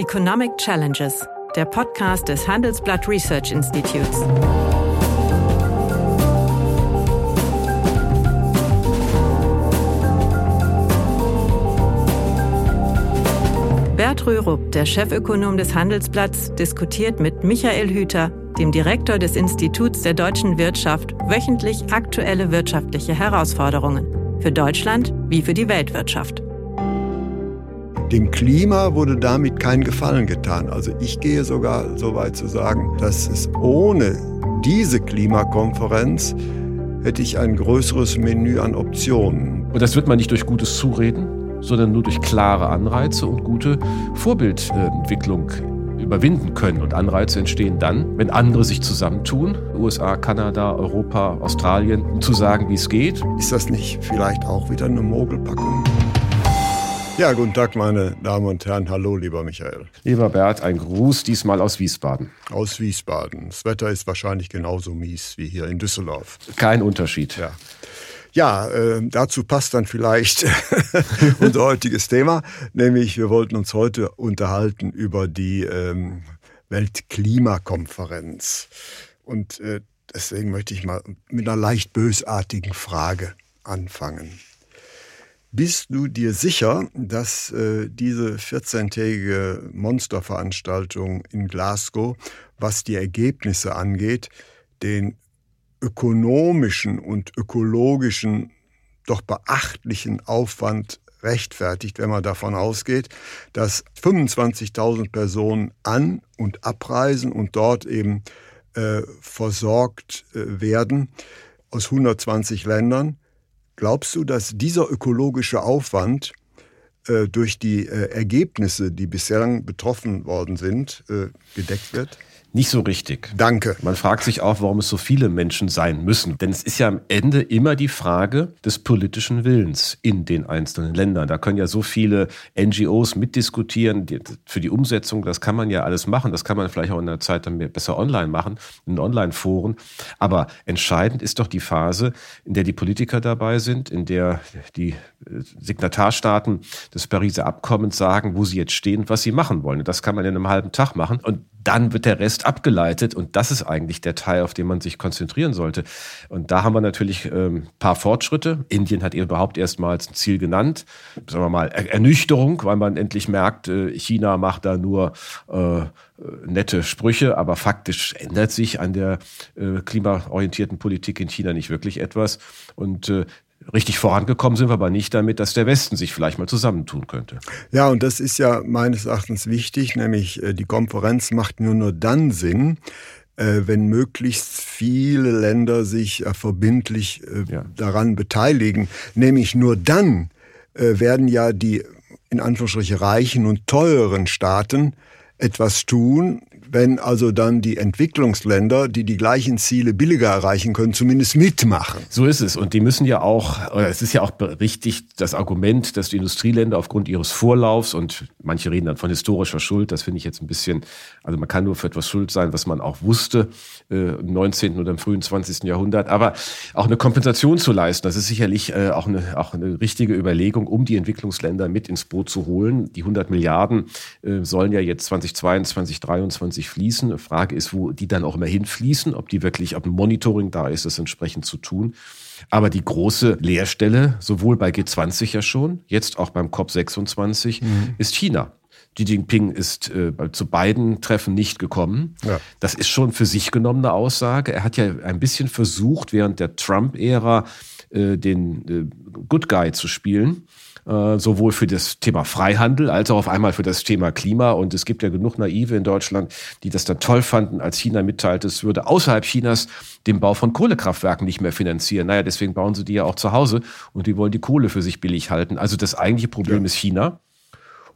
Economic Challenges, der Podcast des Handelsblatt Research Institutes. Bert Rürup, der Chefökonom des Handelsblatts, diskutiert mit Michael Hüter, dem Direktor des Instituts der deutschen Wirtschaft, wöchentlich aktuelle wirtschaftliche Herausforderungen für Deutschland wie für die Weltwirtschaft. Dem Klima wurde damit kein Gefallen getan. Also ich gehe sogar so weit zu sagen, dass es ohne diese Klimakonferenz hätte ich ein größeres Menü an Optionen. Und das wird man nicht durch gutes Zureden, sondern nur durch klare Anreize und gute Vorbildentwicklung überwinden können. Und Anreize entstehen dann, wenn andere sich zusammentun, USA, Kanada, Europa, Australien, um zu sagen, wie es geht. Ist das nicht vielleicht auch wieder eine Mogelpackung? Ja, guten Tag, meine Damen und Herren. Hallo, lieber Michael. Lieber Bert, ein Gruß diesmal aus Wiesbaden. Aus Wiesbaden. Das Wetter ist wahrscheinlich genauso mies wie hier in Düsseldorf. Kein Unterschied. Ja. Ja, äh, dazu passt dann vielleicht unser heutiges Thema, nämlich wir wollten uns heute unterhalten über die ähm, Weltklimakonferenz. Und äh, deswegen möchte ich mal mit einer leicht bösartigen Frage anfangen. Bist du dir sicher, dass äh, diese 14-tägige Monsterveranstaltung in Glasgow, was die Ergebnisse angeht, den ökonomischen und ökologischen doch beachtlichen Aufwand rechtfertigt, wenn man davon ausgeht, dass 25.000 Personen an und abreisen und dort eben äh, versorgt äh, werden aus 120 Ländern Glaubst du, dass dieser ökologische Aufwand äh, durch die äh, Ergebnisse, die bislang betroffen worden sind, äh, gedeckt wird? Nicht so richtig. Danke. Man fragt sich auch, warum es so viele Menschen sein müssen. Denn es ist ja am Ende immer die Frage des politischen Willens in den einzelnen Ländern. Da können ja so viele NGOs mitdiskutieren. Für die Umsetzung, das kann man ja alles machen. Das kann man vielleicht auch in der Zeit dann besser online machen, in Online-Foren. Aber entscheidend ist doch die Phase, in der die Politiker dabei sind, in der die äh, Signatarstaaten des Pariser Abkommens sagen, wo sie jetzt stehen was sie machen wollen. Und das kann man in einem halben Tag machen. Und dann wird der Rest abgeleitet und das ist eigentlich der Teil, auf den man sich konzentrieren sollte. Und da haben wir natürlich ein ähm, paar Fortschritte. Indien hat überhaupt erstmals ein Ziel genannt, sagen wir mal Ernüchterung, weil man endlich merkt, äh, China macht da nur äh, nette Sprüche, aber faktisch ändert sich an der äh, klimaorientierten Politik in China nicht wirklich etwas. Und äh, Richtig vorangekommen sind wir aber nicht damit, dass der Westen sich vielleicht mal zusammentun könnte. Ja, und das ist ja meines Erachtens wichtig, nämlich äh, die Konferenz macht nur nur dann Sinn, äh, wenn möglichst viele Länder sich äh, verbindlich ja. daran beteiligen. Nämlich nur dann werden ja die in Anführungsstrichen reichen und teuren Staaten etwas tun, wenn also dann die Entwicklungsländer, die die gleichen Ziele billiger erreichen können, zumindest mitmachen. So ist es. Und die müssen ja auch, es ist ja auch richtig das Argument, dass die Industrieländer aufgrund ihres Vorlaufs und manche reden dann von historischer Schuld, das finde ich jetzt ein bisschen, also man kann nur für etwas schuld sein, was man auch wusste äh, im 19. oder im frühen 20. Jahrhundert, aber auch eine Kompensation zu leisten, das ist sicherlich äh, auch, eine, auch eine richtige Überlegung, um die Entwicklungsländer mit ins Boot zu holen. Die 100 Milliarden äh, sollen ja jetzt 2022, 2023 regelmäßig fließen. Frage ist, wo die dann auch immer hinfließen, ob die wirklich, ob ein Monitoring da ist, das entsprechend zu tun. Aber die große Leerstelle, sowohl bei G20 ja schon, jetzt auch beim COP26, mhm. ist China. Xi Jinping ist äh, zu beiden Treffen nicht gekommen. Ja. Das ist schon für sich genommene Aussage. Er hat ja ein bisschen versucht, während der Trump-Ära äh, den äh, Good Guy zu spielen. Äh, sowohl für das Thema Freihandel als auch auf einmal für das Thema Klima. Und es gibt ja genug Naive in Deutschland, die das dann toll fanden, als China mitteilte, es würde außerhalb Chinas den Bau von Kohlekraftwerken nicht mehr finanzieren. Naja, deswegen bauen sie die ja auch zu Hause und die wollen die Kohle für sich billig halten. Also das eigentliche Problem ja. ist China.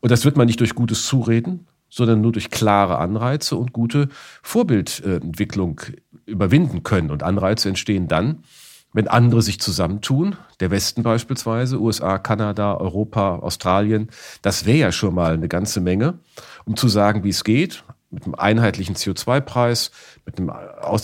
Und das wird man nicht durch gutes Zureden, sondern nur durch klare Anreize und gute Vorbildentwicklung überwinden können. Und Anreize entstehen dann, wenn andere sich zusammentun, der Westen beispielsweise, USA, Kanada, Europa, Australien, das wäre ja schon mal eine ganze Menge, um zu sagen, wie es geht. Mit einem einheitlichen CO2-Preis, mit einem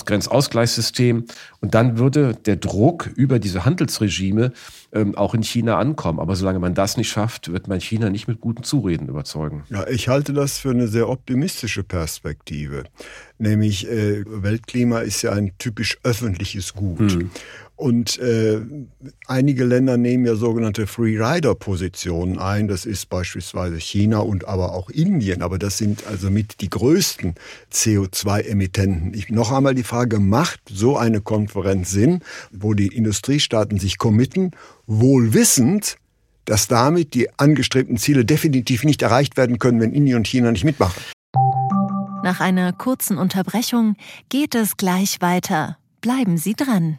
Grenzausgleichssystem. Und dann würde der Druck über diese Handelsregime ähm, auch in China ankommen. Aber solange man das nicht schafft, wird man China nicht mit guten Zureden überzeugen. Ja, ich halte das für eine sehr optimistische Perspektive. Nämlich, äh, Weltklima ist ja ein typisch öffentliches Gut. Hm. Und äh, einige Länder nehmen ja sogenannte Free-Rider-Positionen ein. Das ist beispielsweise China und aber auch Indien. Aber das sind also mit die größten CO2-Emittenten. Ich, noch einmal die Frage, macht so eine Konferenz Sinn, wo die Industriestaaten sich committen, wohl wissend, dass damit die angestrebten Ziele definitiv nicht erreicht werden können, wenn Indien und China nicht mitmachen? Nach einer kurzen Unterbrechung geht es gleich weiter. Bleiben Sie dran.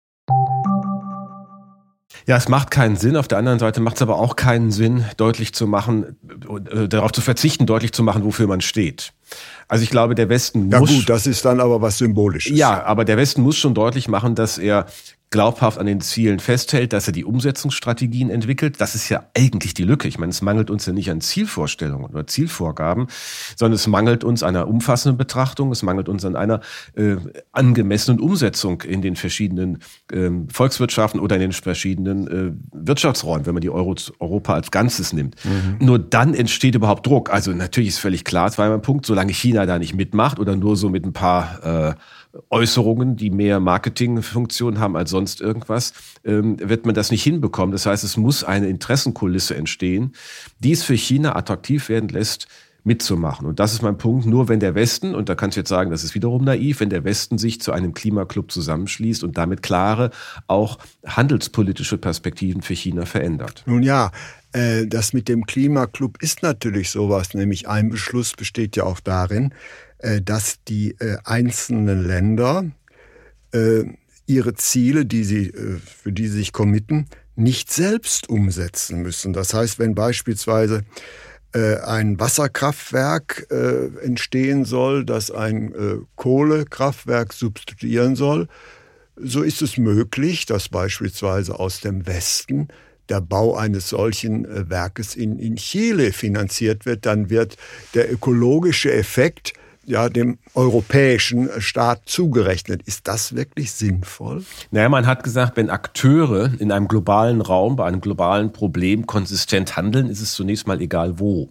Ja, es macht keinen Sinn. Auf der anderen Seite macht es aber auch keinen Sinn, deutlich zu machen, äh, darauf zu verzichten, deutlich zu machen, wofür man steht. Also ich glaube, der Westen muss. Ja gut, das ist dann aber was Symbolisches. Ja, aber der Westen muss schon deutlich machen, dass er glaubhaft an den Zielen festhält, dass er die Umsetzungsstrategien entwickelt. Das ist ja eigentlich die Lücke. Ich meine, es mangelt uns ja nicht an Zielvorstellungen oder Zielvorgaben, sondern es mangelt uns einer umfassenden Betrachtung, es mangelt uns an einer äh, angemessenen Umsetzung in den verschiedenen äh, Volkswirtschaften oder in den verschiedenen äh, Wirtschaftsräumen, wenn man die Euro Europa als Ganzes nimmt. Mhm. Nur dann entsteht überhaupt Druck. Also natürlich ist völlig klar, war mein Punkt, solange China da nicht mitmacht oder nur so mit ein paar äh, Äußerungen, die mehr Marketingfunktion haben als sonst irgendwas, ähm, wird man das nicht hinbekommen. Das heißt, es muss eine Interessenkulisse entstehen, die es für China attraktiv werden lässt, mitzumachen. Und das ist mein Punkt. Nur wenn der Westen, und da kannst du jetzt sagen, das ist wiederum naiv, wenn der Westen sich zu einem Klimaclub zusammenschließt und damit klare, auch handelspolitische Perspektiven für China verändert. Nun ja, äh, das mit dem Klimaclub ist natürlich sowas, nämlich ein Beschluss besteht ja auch darin, äh, dass die äh, einzelnen Länder ihre Ziele, die sie, für die sie sich committen, nicht selbst umsetzen müssen. Das heißt, wenn beispielsweise ein Wasserkraftwerk entstehen soll, das ein Kohlekraftwerk substituieren soll, so ist es möglich, dass beispielsweise aus dem Westen der Bau eines solchen Werkes in, in Chile finanziert wird, dann wird der ökologische Effekt ja, dem europäischen Staat zugerechnet. Ist das wirklich sinnvoll? Naja, man hat gesagt, wenn Akteure in einem globalen Raum bei einem globalen Problem konsistent handeln, ist es zunächst mal egal wo.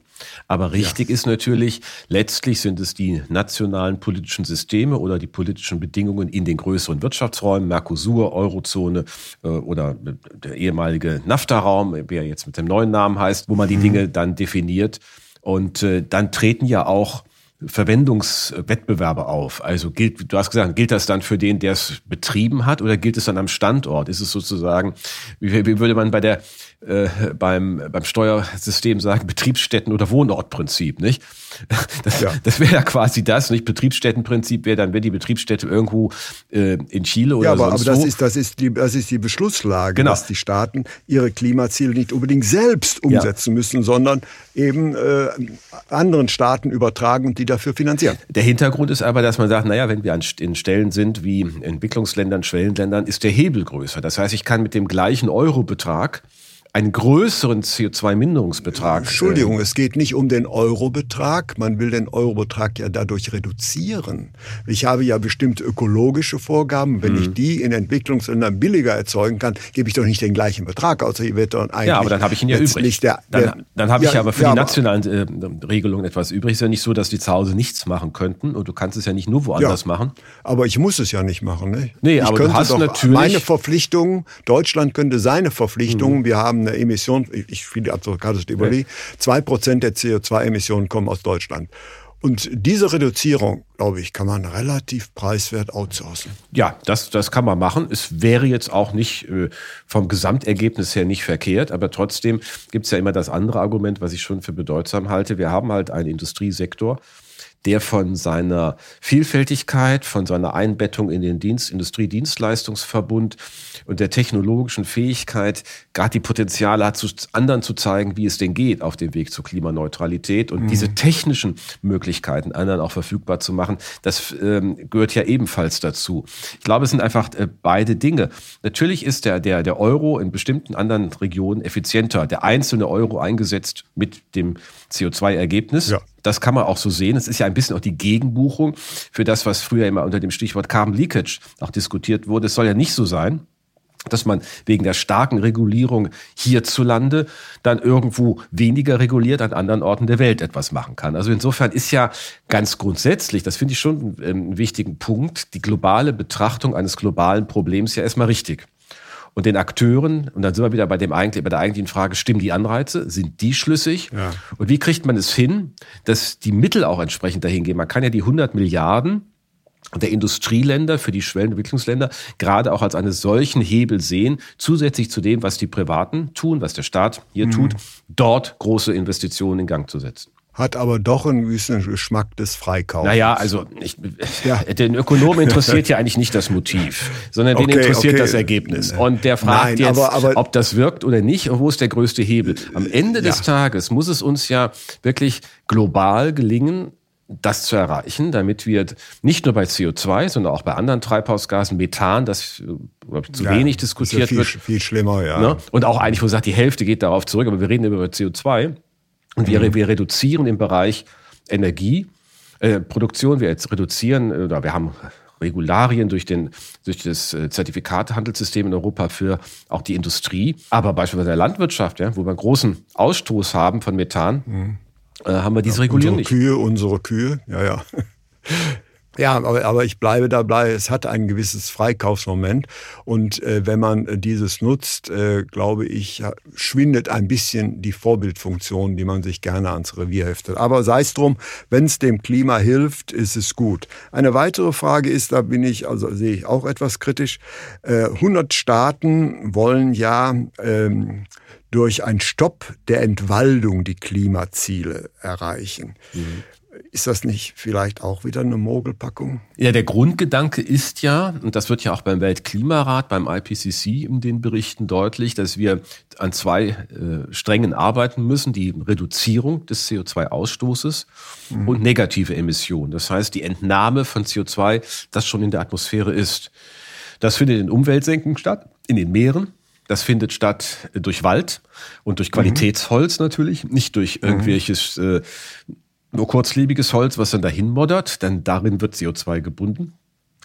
Aber richtig ja. ist natürlich, letztlich sind es die nationalen politischen Systeme oder die politischen Bedingungen in den größeren Wirtschaftsräumen, Mercosur, Eurozone äh, oder der ehemalige NAFTA-Raum, wie er jetzt mit dem neuen Namen heißt, wo man die mhm. Dinge dann definiert. Und äh, dann treten ja auch Verwendungswettbewerbe auf? Also gilt, du hast gesagt, gilt das dann für den, der es betrieben hat, oder gilt es dann am Standort? Ist es sozusagen, wie, wie würde man bei der äh, beim, beim Steuersystem sagen, Betriebsstätten- oder Wohnortprinzip, nicht? Das, ja. das wäre ja quasi das, nicht? Betriebsstättenprinzip wäre dann, wäre die Betriebsstätte irgendwo äh, in Chile oder ja, aber, sonst aber das wo. Ist, das, ist die, das ist die Beschlusslage, genau. dass die Staaten ihre Klimaziele nicht unbedingt selbst umsetzen ja. müssen, sondern eben äh, anderen Staaten übertragen und die dafür finanzieren. Der Hintergrund ist aber, dass man sagt, naja, wenn wir an, in Stellen sind wie Entwicklungsländern, Schwellenländern, ist der Hebel größer. Das heißt, ich kann mit dem gleichen Eurobetrag einen größeren CO2-Minderungsbetrag. Entschuldigung, es geht nicht um den Eurobetrag. Man will den Eurobetrag ja dadurch reduzieren. Ich habe ja bestimmte ökologische Vorgaben. Wenn mhm. ich die in Entwicklungsländern billiger erzeugen kann, gebe ich doch nicht den gleichen Betrag aus. Ich werde dann eigentlich ja, aber dann habe ich ihn ja übrig. Der, der, dann, dann habe ich ja, aber für ja, die nationalen äh, Regelungen etwas übrig. Es ist ja nicht so, dass die zu Hause nichts machen könnten. Und du kannst es ja nicht nur woanders ja, machen. Aber ich muss es ja nicht machen. Ne? Nee, ich aber du hast natürlich... Meine Verpflichtungen, Deutschland könnte seine Verpflichtungen, mhm. wir haben haben eine Emission, ich finde Advocatus de Boli, zwei Prozent der CO2-Emissionen kommen aus Deutschland. Und diese Reduzierung, glaube ich, kann man relativ preiswert outsourcen. Ja, das, das kann man machen. Es wäre jetzt auch nicht äh, vom Gesamtergebnis her nicht verkehrt, aber trotzdem gibt es ja immer das andere Argument, was ich schon für bedeutsam halte. Wir haben halt einen Industriesektor, der von seiner Vielfältigkeit, von seiner Einbettung in den Dienst, Industriedienstleistungsverbund und der technologischen Fähigkeit gerade die Potenziale hat, zu anderen zu zeigen, wie es denn geht auf dem Weg zur Klimaneutralität und mhm. diese technischen Möglichkeiten anderen auch verfügbar zu machen, das ähm, gehört ja ebenfalls dazu. Ich glaube, es sind einfach äh, beide Dinge. Natürlich ist der, der, der Euro in bestimmten anderen Regionen effizienter. Der einzelne Euro eingesetzt mit dem CO2-Ergebnis. Ja. Das kann man auch so sehen. Es ist ja ein bisschen auch die Gegenbuchung für das, was früher immer unter dem Stichwort Carbon Leakage auch diskutiert wurde. Es soll ja nicht so sein, dass man wegen der starken Regulierung hierzulande dann irgendwo weniger reguliert an anderen Orten der Welt etwas machen kann. Also insofern ist ja ganz grundsätzlich, das finde ich schon einen wichtigen Punkt, die globale Betrachtung eines globalen Problems ja erstmal richtig und den Akteuren, und dann sind wir wieder bei, dem eigentlich, bei der eigentlichen Frage, stimmen die Anreize, sind die schlüssig? Ja. Und wie kriegt man es hin, dass die Mittel auch entsprechend dahin gehen? Man kann ja die 100 Milliarden der Industrieländer für die Schwellenentwicklungsländer gerade auch als einen solchen Hebel sehen, zusätzlich zu dem, was die Privaten tun, was der Staat hier mhm. tut, dort große Investitionen in Gang zu setzen hat aber doch einen gewissen Geschmack des Freikaufs. Naja, also ich, ja. den Ökonomen interessiert ja eigentlich nicht das Motiv, sondern okay, den interessiert okay. das Ergebnis. Und der fragt Nein, jetzt, aber, aber, ob das wirkt oder nicht und wo ist der größte Hebel. Am Ende des ja. Tages muss es uns ja wirklich global gelingen, das zu erreichen, damit wir nicht nur bei CO2, sondern auch bei anderen Treibhausgasen, Methan, das ich, zu ja, wenig diskutiert viel, wird. Viel schlimmer, ja. Ne? Und auch eigentlich, wo sagt, die Hälfte geht darauf zurück, aber wir reden über CO2 und wir, mhm. wir reduzieren im Bereich Energie, äh, Produktion, wir jetzt reduzieren, äh, oder wir haben Regularien durch, den, durch das äh, Zertifikatehandelssystem in Europa für auch die Industrie, aber beispielsweise der Landwirtschaft, ja, wo wir einen großen Ausstoß haben von Methan, mhm. äh, haben wir diese ja, Regulierung unsere nicht. Kühe, unsere Kühe, ja, ja. Ja, aber, aber ich bleibe dabei, es hat ein gewisses Freikaufsmoment. Und äh, wenn man äh, dieses nutzt, äh, glaube ich, schwindet ein bisschen die Vorbildfunktion, die man sich gerne ans Revier heftet. Aber sei es drum, wenn es dem Klima hilft, ist es gut. Eine weitere Frage ist, da bin ich, also sehe ich auch etwas kritisch, äh, 100 Staaten wollen ja ähm, durch einen Stopp der Entwaldung die Klimaziele erreichen. Mhm. Ist das nicht vielleicht auch wieder eine Mogelpackung? Ja, der Grundgedanke ist ja, und das wird ja auch beim Weltklimarat, beim IPCC in den Berichten deutlich, dass wir an zwei äh, Strängen arbeiten müssen. Die Reduzierung des CO2-Ausstoßes mhm. und negative Emissionen. Das heißt, die Entnahme von CO2, das schon in der Atmosphäre ist. Das findet in Umweltsenken statt, in den Meeren. Das findet statt durch Wald und durch mhm. Qualitätsholz natürlich, nicht durch mhm. irgendwelches äh, nur kurzlebiges Holz, was dann dahin moddert, denn darin wird CO2 gebunden.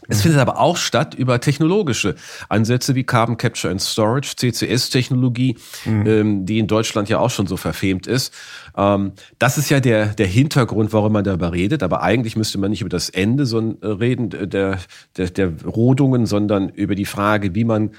Es findet aber auch statt über technologische Ansätze wie Carbon Capture and Storage, CCS-Technologie, mhm. ähm, die in Deutschland ja auch schon so verfemt ist. Ähm, das ist ja der, der Hintergrund, warum man darüber redet. Aber eigentlich müsste man nicht über das Ende so, äh, reden der, der, der Rodungen, sondern über die Frage, wie man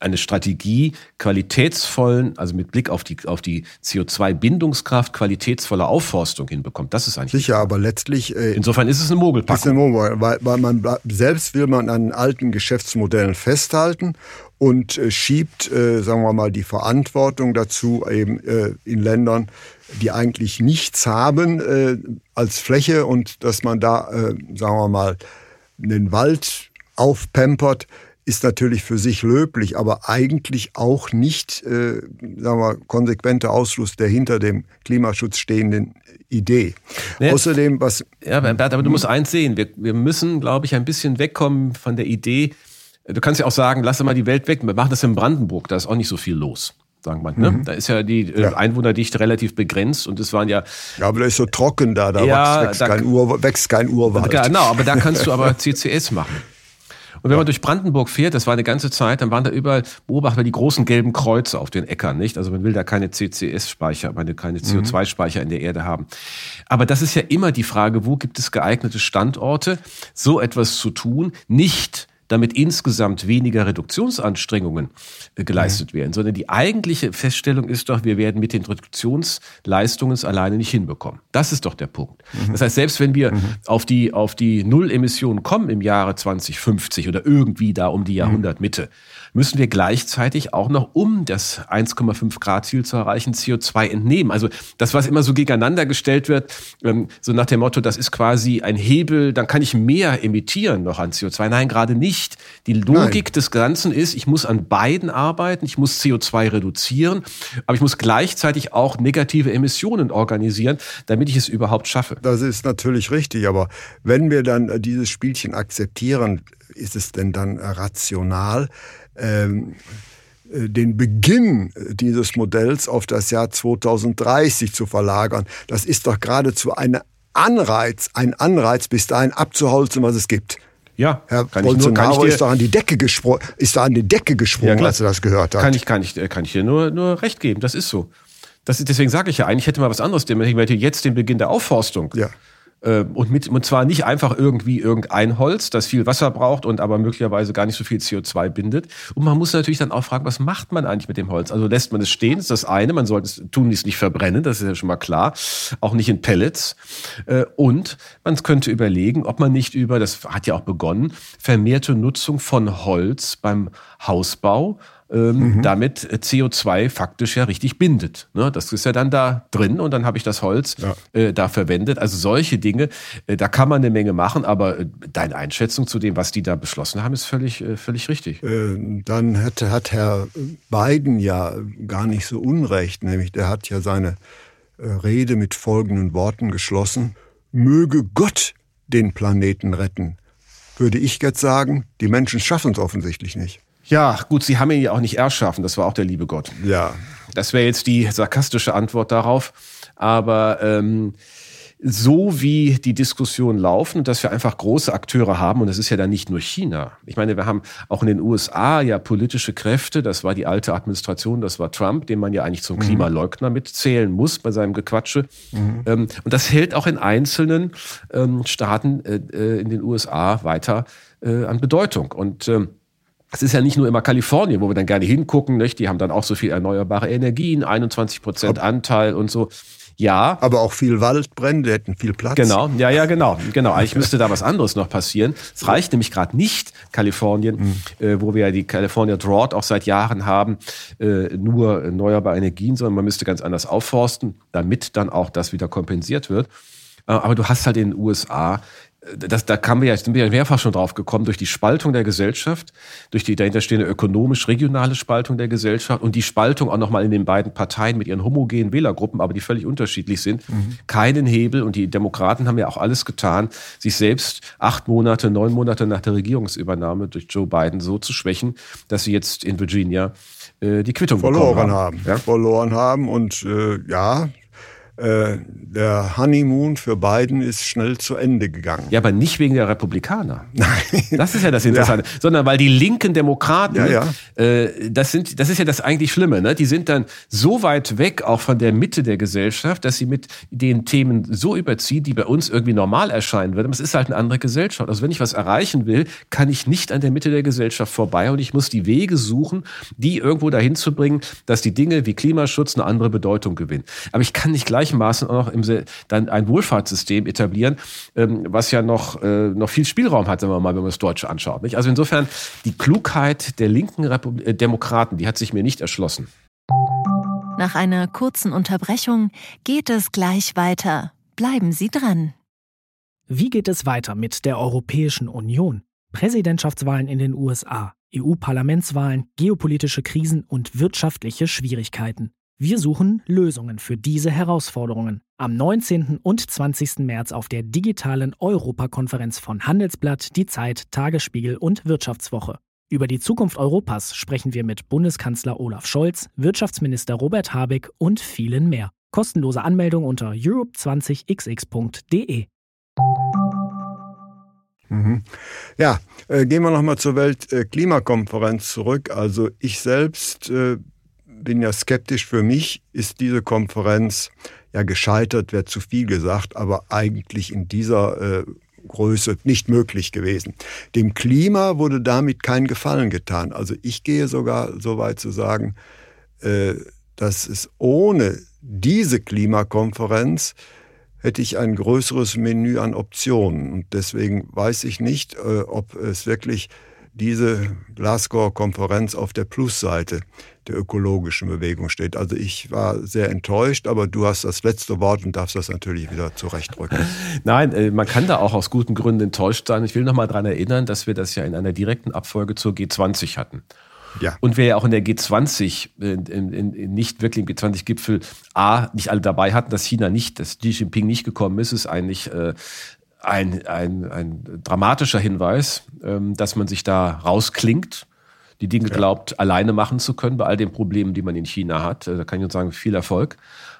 eine Strategie qualitätsvollen, also mit Blick auf die, auf die CO2-Bindungskraft, qualitätsvolle Aufforstung hinbekommt. Das ist eigentlich. Sicher, aber letztlich. Äh, Insofern ist es eine Mogelpackung. Ist eine Mogel, weil, weil man selbst will man an alten Geschäftsmodellen festhalten und äh, schiebt, äh, sagen wir mal, die Verantwortung dazu eben äh, in Ländern, die eigentlich nichts haben äh, als Fläche und dass man da, äh, sagen wir mal, den Wald aufpampert ist natürlich für sich löblich, aber eigentlich auch nicht, äh, sagen wir, konsequenter Ausschluss der hinter dem Klimaschutz stehenden Idee. Nee, Außerdem, was. Ja, Bert, aber du musst eins sehen. Wir, wir müssen, glaube ich, ein bisschen wegkommen von der Idee. Du kannst ja auch sagen, lass mal die Welt weg. Wir machen das in Brandenburg. Da ist auch nicht so viel los sagen wir. Ne? Mhm. Da ist ja die äh, ja. Einwohnerdichte relativ begrenzt und es waren ja. Ja, aber da ist so trocken da, da, ja, wächst, da, kein Ur, wächst kein Urwald. Genau, aber da kannst du aber CCS machen. Und wenn man durch Brandenburg fährt, das war eine ganze Zeit, dann waren da überall beobachtet die großen gelben Kreuze auf den Äckern, nicht? Also man will da keine CCS-Speicher, keine CO2-Speicher in der Erde haben. Aber das ist ja immer die Frage, wo gibt es geeignete Standorte, so etwas zu tun, nicht damit insgesamt weniger Reduktionsanstrengungen äh, geleistet mhm. werden, sondern die eigentliche Feststellung ist doch, wir werden mit den Reduktionsleistungen es alleine nicht hinbekommen. Das ist doch der Punkt. Mhm. Das heißt, selbst wenn wir mhm. auf die, auf die Null-Emissionen kommen im Jahre 2050 oder irgendwie da um die. Jahrhundertmitte, müssen wir gleichzeitig auch noch, um das 1,5 Grad Ziel zu erreichen, CO2 entnehmen. Also das, was immer so gegeneinander gestellt wird, ähm, so nach dem Motto, das ist quasi ein Hebel, dann kann ich mehr emittieren noch an CO2. Nein, gerade nicht. Die Logik Nein. des Ganzen ist, ich muss an beiden arbeiten, ich muss CO2 reduzieren, aber ich muss gleichzeitig auch negative Emissionen organisieren, damit ich es überhaupt schaffe. Das ist natürlich richtig, aber wenn wir dann dieses Spielchen akzeptieren, ist es denn dann rational, ähm, äh, den Beginn dieses Modells auf das Jahr 2030 zu verlagern. Das ist doch geradezu ein Anreiz, ein Anreiz, bis dahin abzuholzen, was es gibt. Ja, Herr kann Bolsonaro ich nur, ist da an die Decke gesprungen, ist da an die Decke gesprungen, ja, als er das gehört hat. Kann ich, kann ich, kann ich dir nur, nur recht geben. Das ist so. Das ist, deswegen sage ich ja, eigentlich hätte man was anderes. Ich hätte jetzt den Beginn der Aufforstung. Ja. Ähm, und, mit, und zwar nicht einfach irgendwie irgendein Holz, das viel Wasser braucht und aber möglicherweise gar nicht so viel CO2 bindet. Und man muss natürlich dann auch fragen, was macht man eigentlich mit dem Holz? Also lässt man es stehen, ist das eine. Man sollte es tun, es nicht verbrennen, das ist ja schon mal klar. Auch nicht in Pellets. Äh, und man könnte überlegen, ob man nicht über, das hat ja auch begonnen, vermehrte Nutzung von Holz beim Hausbau ähm, mhm. damit CO2 faktisch ja richtig bindet. Ne? Das ist ja dann da drin und dann habe ich das Holz ja. äh, da verwendet. Also solche Dinge, äh, da kann man eine Menge machen, aber äh, deine Einschätzung zu dem, was die da beschlossen haben, ist völlig, äh, völlig richtig. Äh, dann hat, hat Herr Biden ja gar nicht so unrecht, nämlich der hat ja seine äh, Rede mit folgenden Worten geschlossen. Möge Gott den Planeten retten. Würde ich jetzt sagen, die Menschen schaffen es offensichtlich nicht. Ja, gut, sie haben ihn ja auch nicht erschaffen, das war auch der liebe Gott. Ja. Das wäre jetzt die sarkastische Antwort darauf. Aber ähm, so wie die Diskussionen laufen, dass wir einfach große Akteure haben, und das ist ja dann nicht nur China. Ich meine, wir haben auch in den USA ja politische Kräfte, das war die alte Administration, das war Trump, den man ja eigentlich zum mhm. Klimaleugner mitzählen muss bei seinem Gequatsche. Mhm. Ähm, und das hält auch in einzelnen ähm, Staaten äh, äh in den USA weiter äh, an Bedeutung. Und ähm, es ist ja nicht nur immer Kalifornien, wo wir dann gerne hingucken, nicht? Die haben dann auch so viel erneuerbare Energien, 21 Prozent Anteil und so. Ja. Aber auch viel Waldbrände hätten viel Platz. Genau, ja, ja, genau. genau. Eigentlich müsste da was anderes noch passieren. Es reicht nämlich gerade nicht, Kalifornien, mhm. äh, wo wir ja die California Drought auch seit Jahren haben, äh, nur erneuerbare Energien, sondern man müsste ganz anders aufforsten, damit dann auch das wieder kompensiert wird. Äh, aber du hast halt in den USA das, da kamen wir ja, sind wir ja mehrfach schon drauf gekommen, durch die Spaltung der Gesellschaft, durch die dahinterstehende ökonomisch-regionale Spaltung der Gesellschaft und die Spaltung auch nochmal in den beiden Parteien mit ihren homogenen Wählergruppen, aber die völlig unterschiedlich sind, mhm. keinen Hebel. Und die Demokraten haben ja auch alles getan, sich selbst acht Monate, neun Monate nach der Regierungsübernahme durch Joe Biden so zu schwächen, dass sie jetzt in Virginia äh, die Quittung verloren haben. haben. Ja? Verloren haben und äh, ja, äh, der Honeymoon für Biden ist schnell zu Ende gegangen. Ja, aber nicht wegen der Republikaner. Nein. Das ist ja das Interessante. Ja. Sondern weil die linken Demokraten, ja, ja. Äh, das, sind, das ist ja das eigentlich Schlimme, ne? die sind dann so weit weg auch von der Mitte der Gesellschaft, dass sie mit den Themen so überziehen, die bei uns irgendwie normal erscheinen würden. Aber es ist halt eine andere Gesellschaft. Also wenn ich was erreichen will, kann ich nicht an der Mitte der Gesellschaft vorbei und ich muss die Wege suchen, die irgendwo dahin zu bringen, dass die Dinge wie Klimaschutz eine andere Bedeutung gewinnen. Aber ich kann nicht gleich gleichen Maße auch noch im, dann ein Wohlfahrtssystem etablieren, ähm, was ja noch, äh, noch viel Spielraum hat, sagen wir mal, wenn man das Deutsche anschaut. Nicht? Also insofern, die Klugheit der linken Repub äh, Demokraten, die hat sich mir nicht erschlossen. Nach einer kurzen Unterbrechung geht es gleich weiter. Bleiben Sie dran. Wie geht es weiter mit der Europäischen Union? Präsidentschaftswahlen in den USA, EU-Parlamentswahlen, geopolitische Krisen und wirtschaftliche Schwierigkeiten. Wir suchen Lösungen für diese Herausforderungen. Am 19. und 20. März auf der digitalen Europakonferenz von Handelsblatt, Die Zeit, Tagesspiegel und Wirtschaftswoche. Über die Zukunft Europas sprechen wir mit Bundeskanzler Olaf Scholz, Wirtschaftsminister Robert Habeck und vielen mehr. Kostenlose Anmeldung unter europe20xx.de. Mhm. Ja, äh, gehen wir nochmal zur Weltklimakonferenz zurück. Also ich selbst äh, bin ja skeptisch. Für mich ist diese Konferenz ja gescheitert, wäre zu viel gesagt, aber eigentlich in dieser äh, Größe nicht möglich gewesen. Dem Klima wurde damit kein Gefallen getan. Also ich gehe sogar so weit zu sagen, äh, dass es ohne diese Klimakonferenz hätte ich ein größeres Menü an Optionen. Und deswegen weiß ich nicht, äh, ob es wirklich diese Glasgow-Konferenz auf der Plusseite der ökologischen Bewegung steht. Also ich war sehr enttäuscht, aber du hast das letzte Wort und darfst das natürlich wieder zurechtrücken. Nein, äh, man kann da auch aus guten Gründen enttäuscht sein. Ich will noch mal daran erinnern, dass wir das ja in einer direkten Abfolge zur G20 hatten. Ja. Und wir ja auch in der G20, äh, in, in, in nicht wirklich im G20-Gipfel, A, nicht alle dabei hatten, dass China nicht, dass Xi Jinping nicht gekommen ist, ist eigentlich äh, ein, ein, ein dramatischer Hinweis, ähm, dass man sich da rausklingt, die Dinge ja. glaubt, alleine machen zu können bei all den Problemen, die man in China hat. Äh, da kann ich nur sagen, viel Erfolg.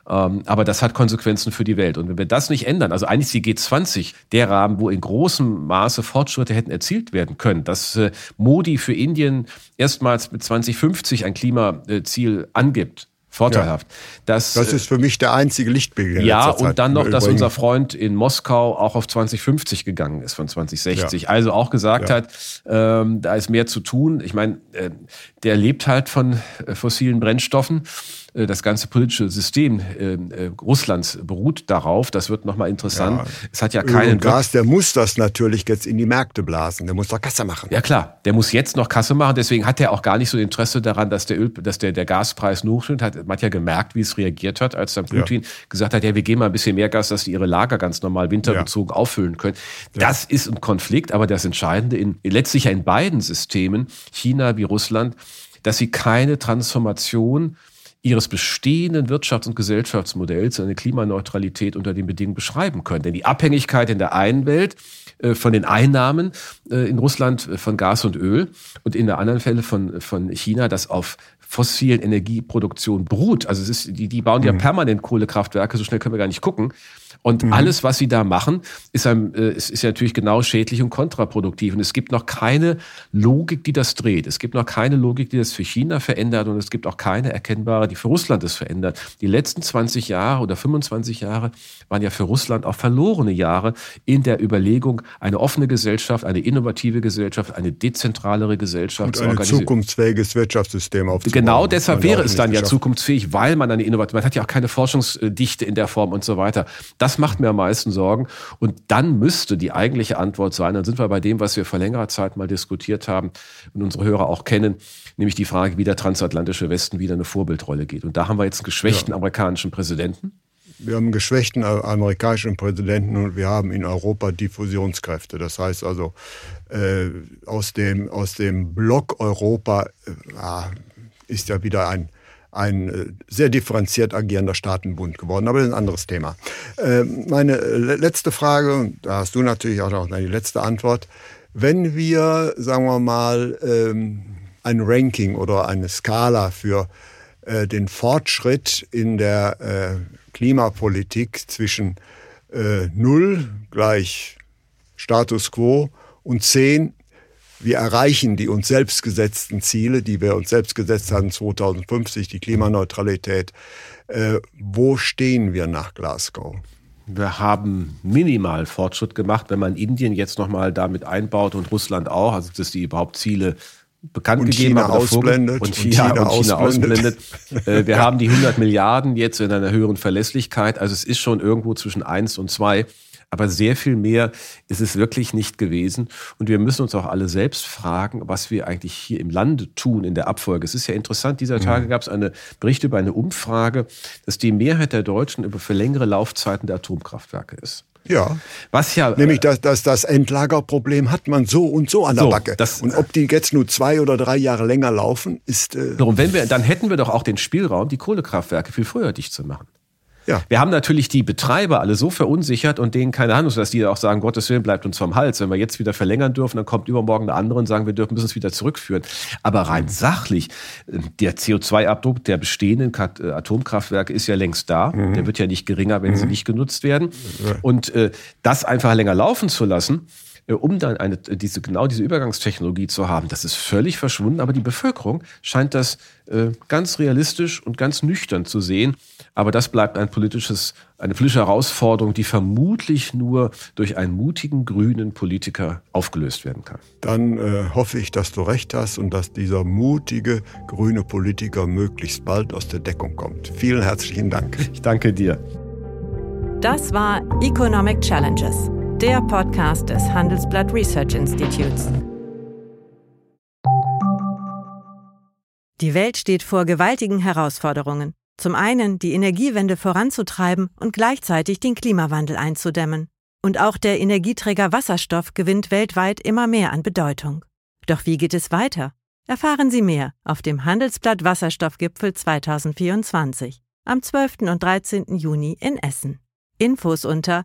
Ähm, aber das hat Konsequenzen für die Welt. Und wenn wir das nicht ändern, also eigentlich die G20 der Rahmen, wo in großem Maße Fortschritte hätten erzielt werden können, dass äh, Modi für Indien erstmals mit 2050 ein Klimaziel angibt, vorteilhaft. Ja. Das, das ist für mich der einzige Lichtblick. Ja, und dann noch, dass unser Freund in Moskau auch auf 2050 gegangen ist von 2060. Ja. Also auch gesagt ja. hat, ähm, da ist mehr zu tun. Ich meine, äh, der lebt halt von äh, fossilen Brennstoffen. Äh, das ganze politische System äh, äh, Russlands beruht darauf. Das wird nochmal interessant. Ja. Es hat ja keinen. Und Gas, der muss das natürlich jetzt in die Märkte blasen. Der muss doch Kasse machen. Ja klar, der muss jetzt noch Kasse machen. Deswegen hat er auch gar nicht so Interesse daran, dass der Öl, dass der, der Gaspreis hochschnimmt. Hat, man hat ja gemerkt, wie es reagiert hat, als dann Putin ja. gesagt hat, ja, wir geben mal ein bisschen mehr Gas, dass die ihre Lager ganz normal winterbezogen ja. auffüllen können. Das ist ein Konflikt, aber das Entscheidende in, letztlich ja in beiden Systemen, China wie Russland, dass sie keine Transformation ihres bestehenden Wirtschafts- und Gesellschaftsmodells eine Klimaneutralität unter den Bedingungen beschreiben können. Denn die Abhängigkeit in der einen Welt äh, von den Einnahmen äh, in Russland äh, von Gas und Öl und in der anderen Fälle von, von China, das auf fossilen Energieproduktion beruht. Also es ist, die, die bauen ja mhm. permanent Kohlekraftwerke, so schnell können wir gar nicht gucken. Und mhm. alles, was sie da machen, ist, ein, äh, ist, ist ja natürlich genau schädlich und kontraproduktiv. Und es gibt noch keine Logik, die das dreht. Es gibt noch keine Logik, die das für China verändert. Und es gibt auch keine erkennbare, die für Russland das verändert. Die letzten 20 Jahre oder 25 Jahre waren ja für Russland auch verlorene Jahre in der Überlegung, eine offene Gesellschaft, eine innovative Gesellschaft, eine dezentralere Gesellschaft und ein zukunftsfähiges Wirtschaftssystem aufzubauen. Genau deshalb wäre es dann ja zukunftsfähig, weil man eine Innovation, man hat ja auch keine Forschungsdichte in der Form und so weiter. Das macht mir am meisten Sorgen. Und dann müsste die eigentliche Antwort sein, dann sind wir bei dem, was wir vor längerer Zeit mal diskutiert haben und unsere Hörer auch kennen, nämlich die Frage, wie der transatlantische Westen wieder eine Vorbildrolle geht. Und da haben wir jetzt einen geschwächten ja. amerikanischen Präsidenten. Wir haben einen geschwächten amerikanischen Präsidenten und wir haben in Europa Diffusionskräfte. Das heißt also, äh, aus, dem, aus dem Block Europa äh, ist ja wieder ein ein äh, sehr differenziert agierender Staatenbund geworden. Aber das ist ein anderes Thema. Ähm, meine äh, letzte Frage, da hast du natürlich auch noch die letzte Antwort. Wenn wir, sagen wir mal, ähm, ein Ranking oder eine Skala für äh, den Fortschritt in der Klimapolitik zwischen 0 gleich Status quo und 10 wir erreichen die uns selbst gesetzten Ziele, die wir uns selbst gesetzt haben, 2050, die Klimaneutralität. Äh, wo stehen wir nach Glasgow? Wir haben minimal Fortschritt gemacht, wenn man Indien jetzt nochmal damit einbaut und Russland auch, also dass die überhaupt Ziele bekannt und gegeben China haben. Ausblendet, und, China, und China, und China ausblendet. ausblendet. Äh, wir haben die 100 Milliarden jetzt in einer höheren Verlässlichkeit. Also es ist schon irgendwo zwischen eins und zwei. Aber sehr viel mehr ist es wirklich nicht gewesen. Und wir müssen uns auch alle selbst fragen, was wir eigentlich hier im Lande tun in der Abfolge. Es ist ja interessant, dieser Tage mhm. gab es eine Bericht über eine Umfrage, dass die Mehrheit der Deutschen über für längere Laufzeiten der Atomkraftwerke ist. Ja. Was ja. Nämlich, dass, dass das Endlagerproblem hat man so und so an der so, Backe. Das, und ob die jetzt nur zwei oder drei Jahre länger laufen, ist. Äh und wenn wir, dann hätten wir doch auch den Spielraum, die Kohlekraftwerke viel früher dicht zu machen. Ja. Wir haben natürlich die Betreiber alle so verunsichert und denen keine Ahnung, dass die auch sagen, Gottes Willen bleibt uns vom Hals. Wenn wir jetzt wieder verlängern dürfen, dann kommt übermorgen eine andere und sagen, wir dürfen müssen es wieder zurückführen. Aber rein mhm. sachlich, der CO2-Abdruck der bestehenden äh, Atomkraftwerke ist ja längst da. Mhm. Der wird ja nicht geringer, wenn mhm. sie nicht genutzt werden. Und äh, das einfach länger laufen zu lassen, äh, um dann eine, diese, genau diese Übergangstechnologie zu haben. Das ist völlig verschwunden, aber die Bevölkerung scheint das äh, ganz realistisch und ganz nüchtern zu sehen. Aber das bleibt ein politisches, eine politische Herausforderung, die vermutlich nur durch einen mutigen grünen Politiker aufgelöst werden kann. Dann äh, hoffe ich, dass du recht hast und dass dieser mutige grüne Politiker möglichst bald aus der Deckung kommt. Vielen herzlichen Dank. Ich danke dir. Das war Economic Challenges, der Podcast des Handelsblatt Research Institutes. Die Welt steht vor gewaltigen Herausforderungen. Zum einen die Energiewende voranzutreiben und gleichzeitig den Klimawandel einzudämmen. Und auch der Energieträger Wasserstoff gewinnt weltweit immer mehr an Bedeutung. Doch wie geht es weiter? Erfahren Sie mehr auf dem Handelsblatt Wasserstoffgipfel 2024 am 12. und 13. Juni in Essen. Infos unter